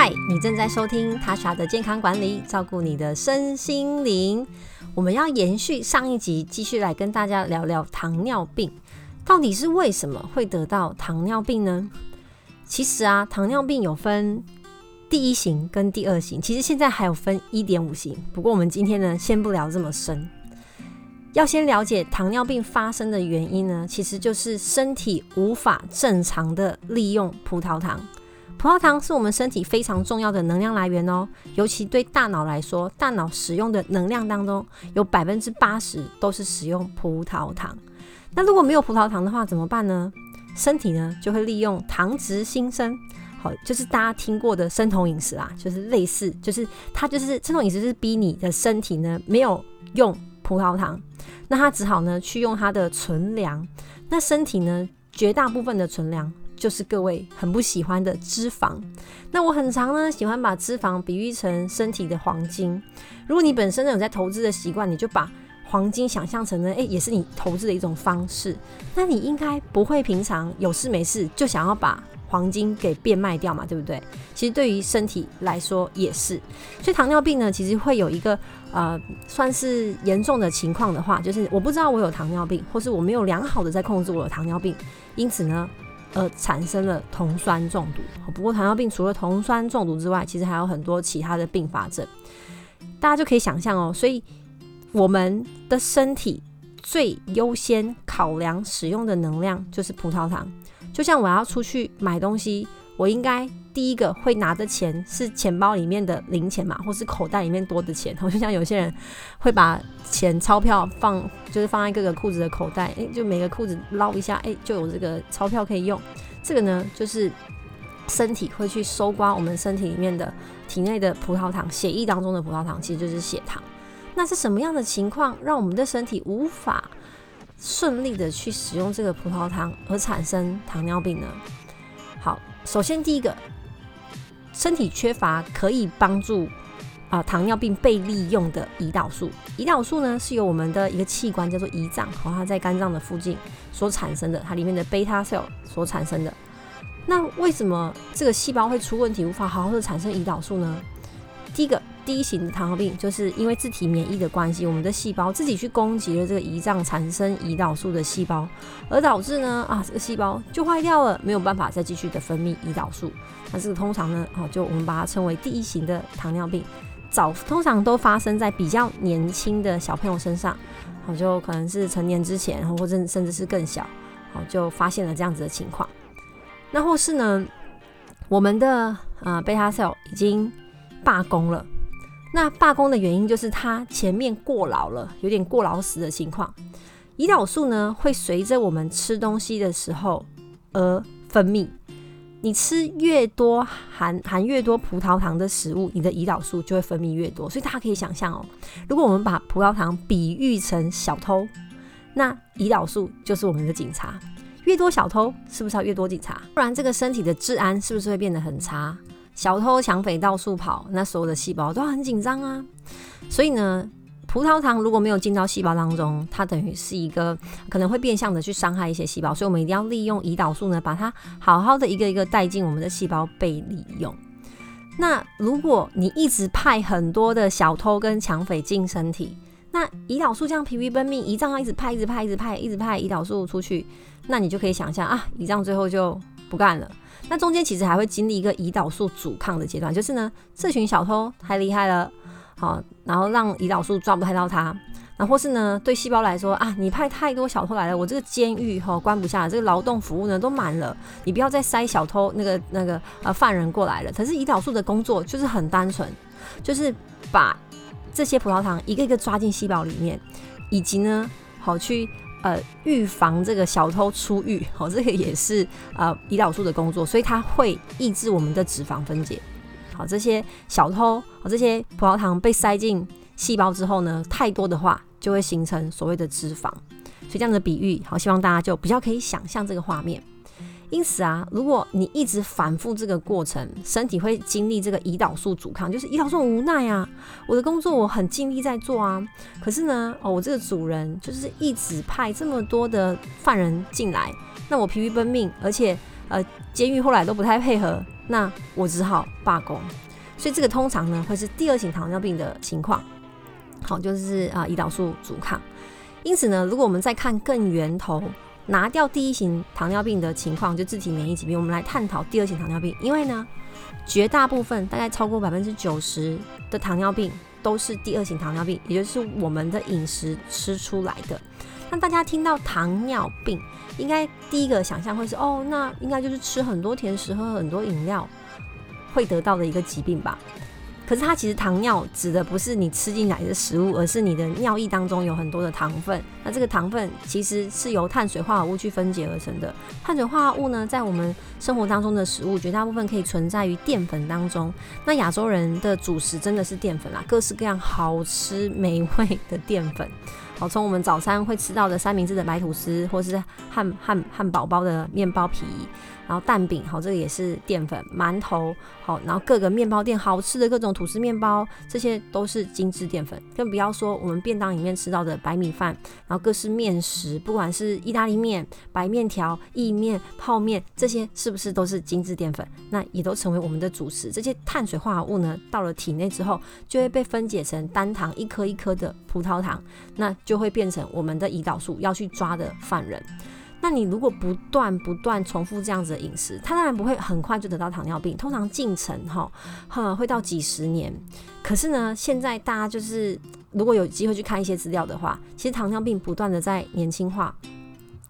嗨，你正在收听塔莎的健康管理，照顾你的身心灵。我们要延续上一集，继续来跟大家聊聊糖尿病，到底是为什么会得到糖尿病呢？其实啊，糖尿病有分第一型跟第二型，其实现在还有分一点五型。不过我们今天呢，先不聊这么深，要先了解糖尿病发生的原因呢，其实就是身体无法正常的利用葡萄糖。葡萄糖是我们身体非常重要的能量来源哦，尤其对大脑来说，大脑使用的能量当中有百分之八十都是使用葡萄糖。那如果没有葡萄糖的话，怎么办呢？身体呢就会利用糖质新生，好，就是大家听过的生酮饮食啦，就是类似，就是它就是生酮饮食是逼你的身体呢没有用葡萄糖，那它只好呢去用它的存粮。那身体呢绝大部分的存粮。就是各位很不喜欢的脂肪。那我很常呢喜欢把脂肪比喻成身体的黄金。如果你本身有在投资的习惯，你就把黄金想象成呢，诶，也是你投资的一种方式。那你应该不会平常有事没事就想要把黄金给变卖掉嘛，对不对？其实对于身体来说也是。所以糖尿病呢，其实会有一个呃算是严重的情况的话，就是我不知道我有糖尿病，或是我没有良好的在控制我的糖尿病，因此呢。而产生了酮酸中毒。不过糖尿病除了酮酸中毒之外，其实还有很多其他的并发症。大家就可以想象哦，所以我们的身体最优先考量使用的能量就是葡萄糖。就像我要出去买东西，我应该第一个会拿的钱是钱包里面的零钱嘛，或是口袋里面多的钱。我就像有些人会把钱钞票放，就是放在各个裤子的口袋，诶，就每个裤子捞一下，诶，就有这个钞票可以用。这个呢，就是身体会去收刮我们身体里面的体内的葡萄糖，血液当中的葡萄糖其实就是血糖。那是什么样的情况让我们的身体无法顺利的去使用这个葡萄糖而产生糖尿病呢？好，首先第一个，身体缺乏可以帮助啊糖尿病被利用的胰岛素。胰岛素呢是由我们的一个器官叫做胰脏，哦它在肝脏的附近所产生的，它里面的贝塔 cell 所产生的。那为什么这个细胞会出问题，无法好好的产生胰岛素呢？第一个。第一型的糖尿病就是因为自体免疫的关系，我们的细胞自己去攻击了这个胰脏产生胰岛素的细胞，而导致呢啊这个细胞就坏掉了，没有办法再继续的分泌胰岛素。那这个通常呢啊就我们把它称为第一型的糖尿病，早通常都发生在比较年轻的小朋友身上，好就可能是成年之前，或者甚至是更小，好就发现了这样子的情况。那或是呢我们的啊贝塔 cell 已经罢工了。那罢工的原因就是它前面过劳了，有点过劳死的情况。胰岛素呢会随着我们吃东西的时候而分泌。你吃越多含含越多葡萄糖的食物，你的胰岛素就会分泌越多。所以大家可以想象哦，如果我们把葡萄糖比喻成小偷，那胰岛素就是我们的警察。越多小偷，是不是要越多警察？不然这个身体的治安是不是会变得很差？小偷抢匪到处跑，那所有的细胞都很紧张啊。所以呢，葡萄糖如果没有进到细胞当中，它等于是一个可能会变相的去伤害一些细胞。所以我们一定要利用胰岛素呢，把它好好的一个一个带进我们的细胞被利用。那如果你一直派很多的小偷跟抢匪进身体，那胰岛素这样疲于奔命，胰脏要一直派、一直派、一直派、一直派胰岛素出去，那你就可以想象啊，胰脏最后就不干了。那中间其实还会经历一个胰岛素阻抗的阶段，就是呢，这群小偷太厉害了，好，然后让胰岛素抓不太到他，然或是呢，对细胞来说啊，你派太多小偷来了，我这个监狱哈关不下，这个劳动服务呢都满了，你不要再塞小偷那个那个呃犯人过来了。可是胰岛素的工作就是很单纯，就是把这些葡萄糖一个一个抓进细胞里面，以及呢，好去。呃，预防这个小偷出狱，哦，这个也是呃胰岛素的工作，所以它会抑制我们的脂肪分解。好，这些小偷，这些葡萄糖被塞进细胞之后呢，太多的话就会形成所谓的脂肪。所以这样的比喻，好，希望大家就比较可以想象这个画面。因此啊，如果你一直反复这个过程，身体会经历这个胰岛素阻抗，就是胰岛素无奈啊，我的工作我很尽力在做啊，可是呢，哦，我这个主人就是一直派这么多的犯人进来，那我疲于奔命，而且呃，监狱后来都不太配合，那我只好罢工。所以这个通常呢会是第二型糖尿病的情况，好，就是啊胰岛素阻抗。因此呢，如果我们再看更源头，拿掉第一型糖尿病的情况，就自体免疫疾病，我们来探讨第二型糖尿病。因为呢，绝大部分大概超过百分之九十的糖尿病都是第二型糖尿病，也就是我们的饮食吃出来的。那大家听到糖尿病，应该第一个想象会是哦，那应该就是吃很多甜食、喝很多饮料。会得到的一个疾病吧，可是它其实糖尿指的不是你吃进来的食物，而是你的尿液当中有很多的糖分。那这个糖分其实是由碳水化合物去分解而成的。碳水化合物呢，在我们生活当中的食物，绝大部分可以存在于淀粉当中。那亚洲人的主食真的是淀粉啦，各式各样好吃美味的淀粉。好，从我们早餐会吃到的三明治的白吐司，或是汉汉汉堡包的面包皮。然后蛋饼，好，这个也是淀粉；馒头，好，然后各个面包店好吃的各种吐司面包，这些都是精致淀粉。更不要说我们便当里面吃到的白米饭，然后各式面食，不管是意大利面、白面条、意面、泡面，这些是不是都是精致淀粉？那也都成为我们的主食。这些碳水化合物呢，到了体内之后，就会被分解成单糖，一颗一颗的葡萄糖，那就会变成我们的胰岛素要去抓的犯人。那你如果不断不断重复这样子的饮食，他当然不会很快就得到糖尿病，通常进程哈，哈会到几十年。可是呢，现在大家就是如果有机会去看一些资料的话，其实糖尿病不断的在年轻化，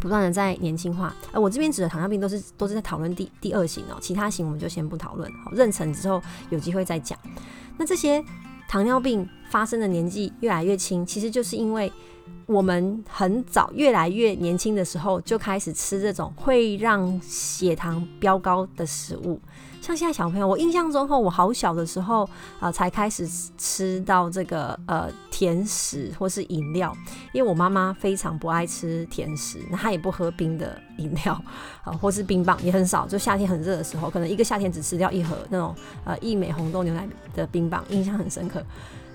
不断的在年轻化。呃，我这边指的糖尿病都是都是在讨论第第二型哦，其他型我们就先不讨论，好，妊娠之后有机会再讲。那这些糖尿病发生的年纪越来越轻，其实就是因为。我们很早，越来越年轻的时候就开始吃这种会让血糖飙高的食物，像现在小朋友，我印象中后，我好小的时候啊，才开始吃到这个呃甜食或是饮料，因为我妈妈非常不爱吃甜食，那她也不喝冰的饮料啊，或是冰棒也很少，就夏天很热的时候，可能一个夏天只吃掉一盒那种呃益美红豆牛奶的冰棒，印象很深刻。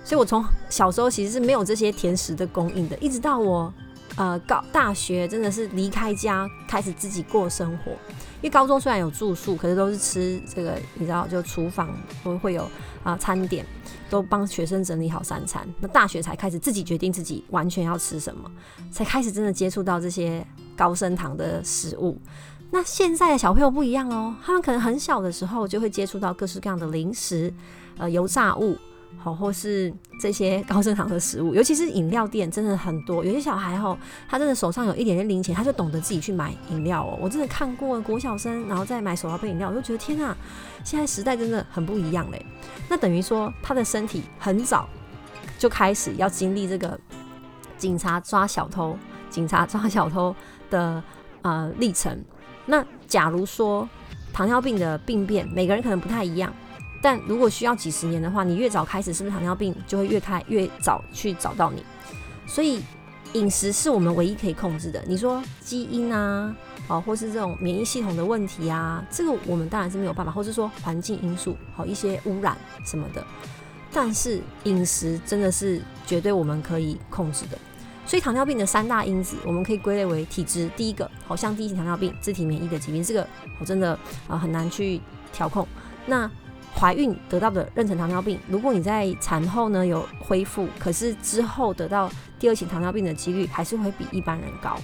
所以，我从小时候其实是没有这些甜食的供应的，一直到我呃高大学，真的是离开家开始自己过生活。因为高中虽然有住宿，可是都是吃这个，你知道，就厨房都会有啊餐点，都帮学生整理好三餐。那大学才开始自己决定自己完全要吃什么，才开始真的接触到这些高升糖的食物。那现在的小朋友不一样哦，他们可能很小的时候就会接触到各式各样的零食，呃，油炸物。好，或是这些高升糖的食物，尤其是饮料店，真的很多。有些小孩哦，他真的手上有一点点零钱，他就懂得自己去买饮料哦。我真的看过国小生，然后再买手摇杯饮料，我就觉得天啊，现在时代真的很不一样嘞。那等于说，他的身体很早就开始要经历这个警察抓小偷、警察抓小偷的呃历程。那假如说糖尿病的病变，每个人可能不太一样。但如果需要几十年的话，你越早开始，是不是糖尿病就会越开越早去找到你？所以饮食是我们唯一可以控制的。你说基因啊，哦，或是这种免疫系统的问题啊，这个我们当然是没有办法，或是说环境因素，好一些污染什么的。但是饮食真的是绝对我们可以控制的。所以糖尿病的三大因子，我们可以归类为体质。第一个，好像第一型糖尿病，自体免疫的疾病，这个我真的啊很难去调控。那怀孕得到的妊娠糖尿病，如果你在产后呢有恢复，可是之后得到第二型糖尿病的几率还是会比一般人高，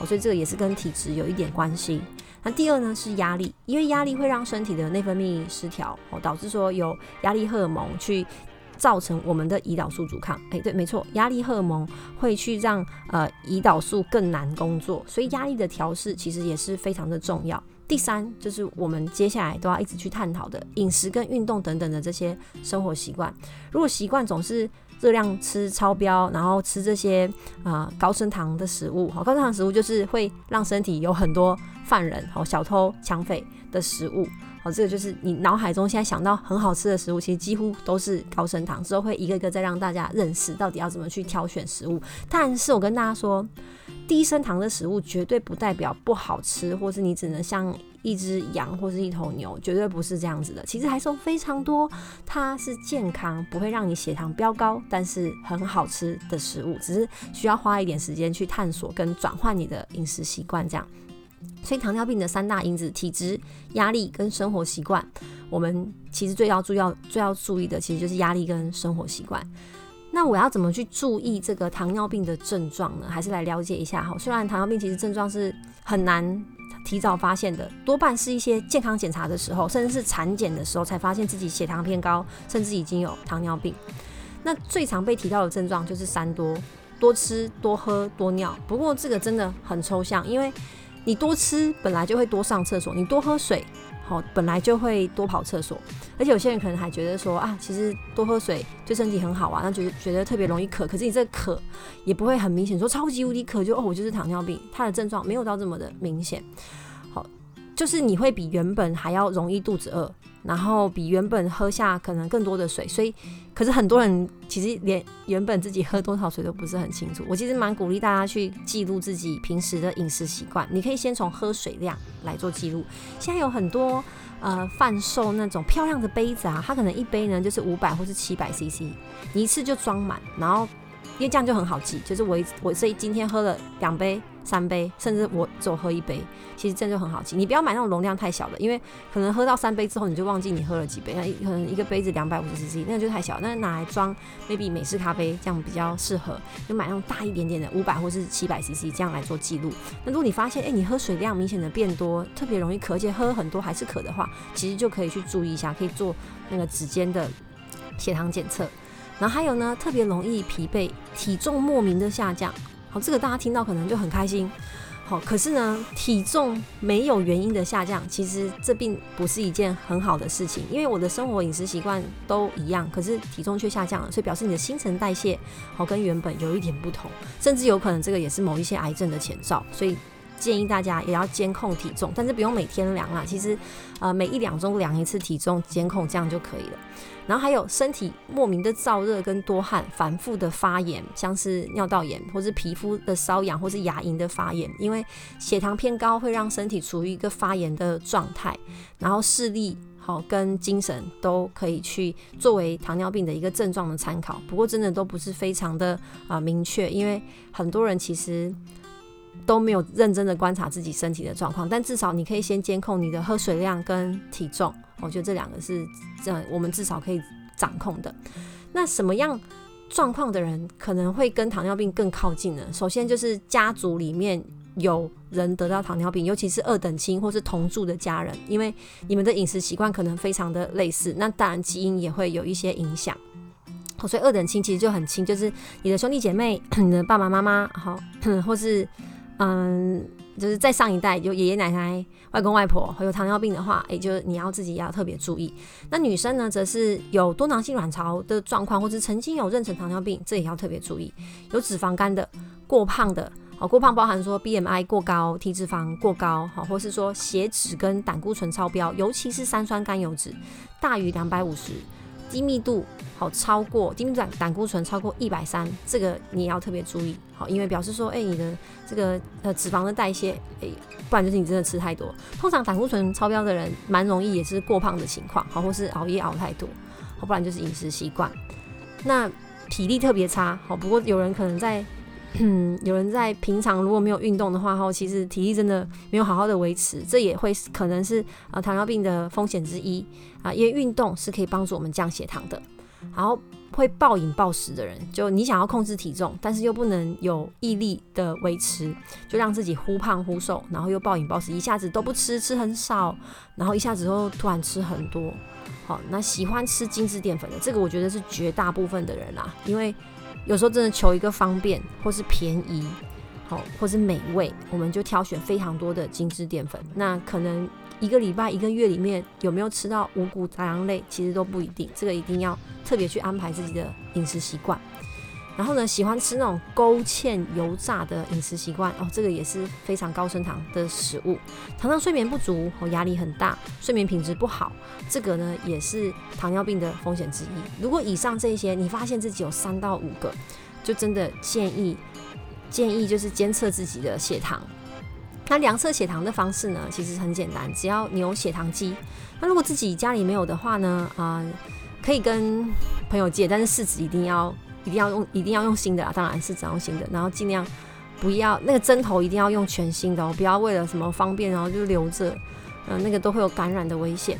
哦，所以这个也是跟体质有一点关系。那第二呢是压力，因为压力会让身体的内分泌失调，哦，导致说有压力荷尔蒙去造成我们的胰岛素阻抗。哎，对，没错，压力荷尔蒙会去让呃胰岛素更难工作，所以压力的调试其实也是非常的重要。第三就是我们接下来都要一直去探讨的饮食跟运动等等的这些生活习惯。如果习惯总是热量吃超标，然后吃这些啊高升糖的食物，好高升糖食物就是会让身体有很多犯人、好小偷、抢匪的食物。好，这个就是你脑海中现在想到很好吃的食物，其实几乎都是高升糖。之后会一个一个再让大家认识到底要怎么去挑选食物。但是我跟大家说。低升糖的食物绝对不代表不好吃，或是你只能像一只羊或是一头牛，绝对不是这样子的。其实还是有非常多，它是健康，不会让你血糖飙高，但是很好吃的食物，只是需要花一点时间去探索跟转换你的饮食习惯这样。所以糖尿病的三大因子：体质、压力跟生活习惯。我们其实最要注、要最要注意的，其实就是压力跟生活习惯。那我要怎么去注意这个糖尿病的症状呢？还是来了解一下哈。虽然糖尿病其实症状是很难提早发现的，多半是一些健康检查的时候，甚至是产检的时候才发现自己血糖偏高，甚至已经有糖尿病。那最常被提到的症状就是三多：多吃、多喝、多尿。不过这个真的很抽象，因为你多吃本来就会多上厕所，你多喝水，好本来就会多跑厕所。而且有些人可能还觉得说啊，其实多喝水对身体很好啊，那觉得觉得特别容易渴。可是你这渴也不会很明显，说超级无敌渴就哦，我就是糖尿病。它的症状没有到这么的明显，好，就是你会比原本还要容易肚子饿。然后比原本喝下可能更多的水，所以可是很多人其实连原本自己喝多少水都不是很清楚。我其实蛮鼓励大家去记录自己平时的饮食习惯，你可以先从喝水量来做记录。现在有很多呃贩售那种漂亮的杯子啊，它可能一杯呢就是五百或是七百 CC，你一次就装满，然后因为这样就很好记，就是我我所以今天喝了两杯。三杯，甚至我只喝一杯，其实这样就很好记。你不要买那种容量太小的，因为可能喝到三杯之后，你就忘记你喝了几杯。那可能一个杯子两百五十 CC，那就太小。那拿来装，maybe 美式咖啡这样比较适合。就买那种大一点点的，五百或是七百 CC 这样来做记录。那如果你发现，哎，你喝水量明显的变多，特别容易渴，而且喝很多还是渴的话，其实就可以去注意一下，可以做那个指尖的血糖检测。然后还有呢，特别容易疲惫，体重莫名的下降。好，这个大家听到可能就很开心。好，可是呢，体重没有原因的下降，其实这并不是一件很好的事情。因为我的生活饮食习惯都一样，可是体重却下降了，所以表示你的新陈代谢好跟原本有一点不同，甚至有可能这个也是某一些癌症的前兆。所以建议大家也要监控体重，但是不用每天量啦，其实呃每一两周量一次体重监控，这样就可以了。然后还有身体莫名的燥热跟多汗，反复的发炎，像是尿道炎，或是皮肤的瘙痒，或是牙龈的发炎。因为血糖偏高会让身体处于一个发炎的状态，然后视力好跟精神都可以去作为糖尿病的一个症状的参考。不过真的都不是非常的啊明确，因为很多人其实都没有认真的观察自己身体的状况。但至少你可以先监控你的喝水量跟体重。我觉得这两个是这样，我们至少可以掌控的。那什么样状况的人可能会跟糖尿病更靠近呢？首先就是家族里面有人得到糖尿病，尤其是二等亲或是同住的家人，因为你们的饮食习惯可能非常的类似，那当然基因也会有一些影响。所以二等亲其实就很亲，就是你的兄弟姐妹、你的爸爸妈妈，好，或是嗯。就是在上一代有爷爷奶奶、外公外婆有糖尿病的话，也就是你要自己要特别注意。那女生呢，则是有多囊性卵巢的状况，或者曾经有妊娠糖尿病，这也要特别注意。有脂肪肝的、过胖的，好过胖包含说 BMI 过高、体脂肪过高，好或是说血脂跟胆固醇超标，尤其是三酸甘油脂大于两百五十。低密度好超过低密胆胆固醇超过一百三，这个你也要特别注意好，因为表示说，哎，你的这个呃脂肪的代谢，哎，不然就是你真的吃太多。通常胆固醇超标的人，蛮容易也是过胖的情况，好，或是熬夜熬太多，好，不然就是饮食习惯。那体力特别差，好，不过有人可能在。嗯，有人在平常如果没有运动的话，哈，其实体力真的没有好好的维持，这也会可能是啊糖尿病的风险之一啊。因为运动是可以帮助我们降血糖的。然后会暴饮暴食的人，就你想要控制体重，但是又不能有毅力的维持，就让自己忽胖忽瘦，然后又暴饮暴食，一下子都不吃，吃很少，然后一下子又突然吃很多。好，那喜欢吃精致淀粉的，这个我觉得是绝大部分的人啦，因为。有时候真的求一个方便，或是便宜，好，或是美味，我们就挑选非常多的精致淀粉。那可能一个礼拜、一个月里面有没有吃到五谷杂粮类，其实都不一定。这个一定要特别去安排自己的饮食习惯。然后呢，喜欢吃那种勾芡油炸的饮食习惯哦，这个也是非常高升糖的食物。常常睡眠不足哦，压力很大，睡眠品质不好，这个呢也是糖尿病的风险之一。如果以上这些你发现自己有三到五个，就真的建议建议就是监测自己的血糖。那量测血糖的方式呢，其实很简单，只要你有血糖机。那如果自己家里没有的话呢，啊，可以跟朋友借，但是试纸一定要。一定要用，一定要用新的啊！当然是只要用新的，然后尽量不要那个针头一定要用全新的哦，不要为了什么方便然后就留着，嗯，那个都会有感染的危险。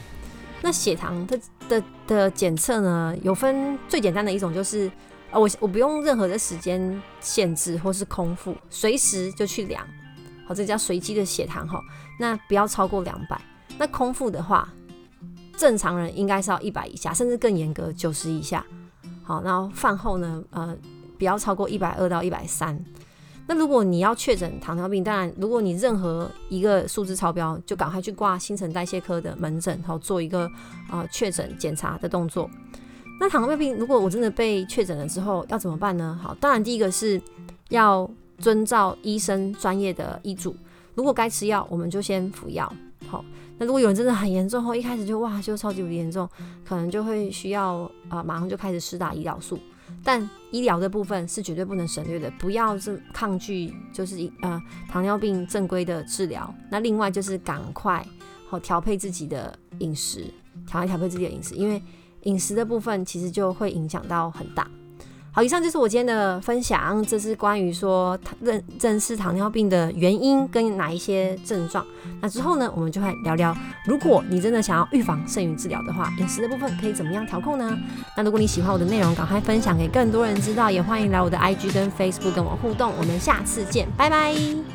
那血糖的的的检测呢，有分最简单的一种就是，呃，我我不用任何的时间限制或是空腹，随时就去量，好，这叫随机的血糖哈。那不要超过两百。那空腹的话，正常人应该是要一百以下，甚至更严格九十以下。好，然后饭后呢，呃，不要超过一百二到一百三。那如果你要确诊糖尿病，当然，如果你任何一个数字超标，就赶快去挂新陈代谢科的门诊，然后做一个啊确诊检查的动作。那糖尿病如果我真的被确诊了之后要怎么办呢？好，当然第一个是要遵照医生专业的医嘱，如果该吃药，我们就先服药。好，那如果有人真的很严重后，一开始就哇就超级无敌严重，可能就会需要啊马上就开始施打胰岛素。但医疗的部分是绝对不能省略的，不要是抗拒，就是呃糖尿病正规的治疗。那另外就是赶快好调配自己的饮食，调一调配自己的饮食，因为饮食的部分其实就会影响到很大。好，以上就是我今天的分享。这是关于说认认识糖尿病的原因跟哪一些症状。那之后呢，我们就会聊聊，如果你真的想要预防胜于治疗的话，饮食的部分可以怎么样调控呢？那如果你喜欢我的内容，赶快分享给更多人知道，也欢迎来我的 IG 跟 Facebook 跟我互动。我们下次见，拜拜。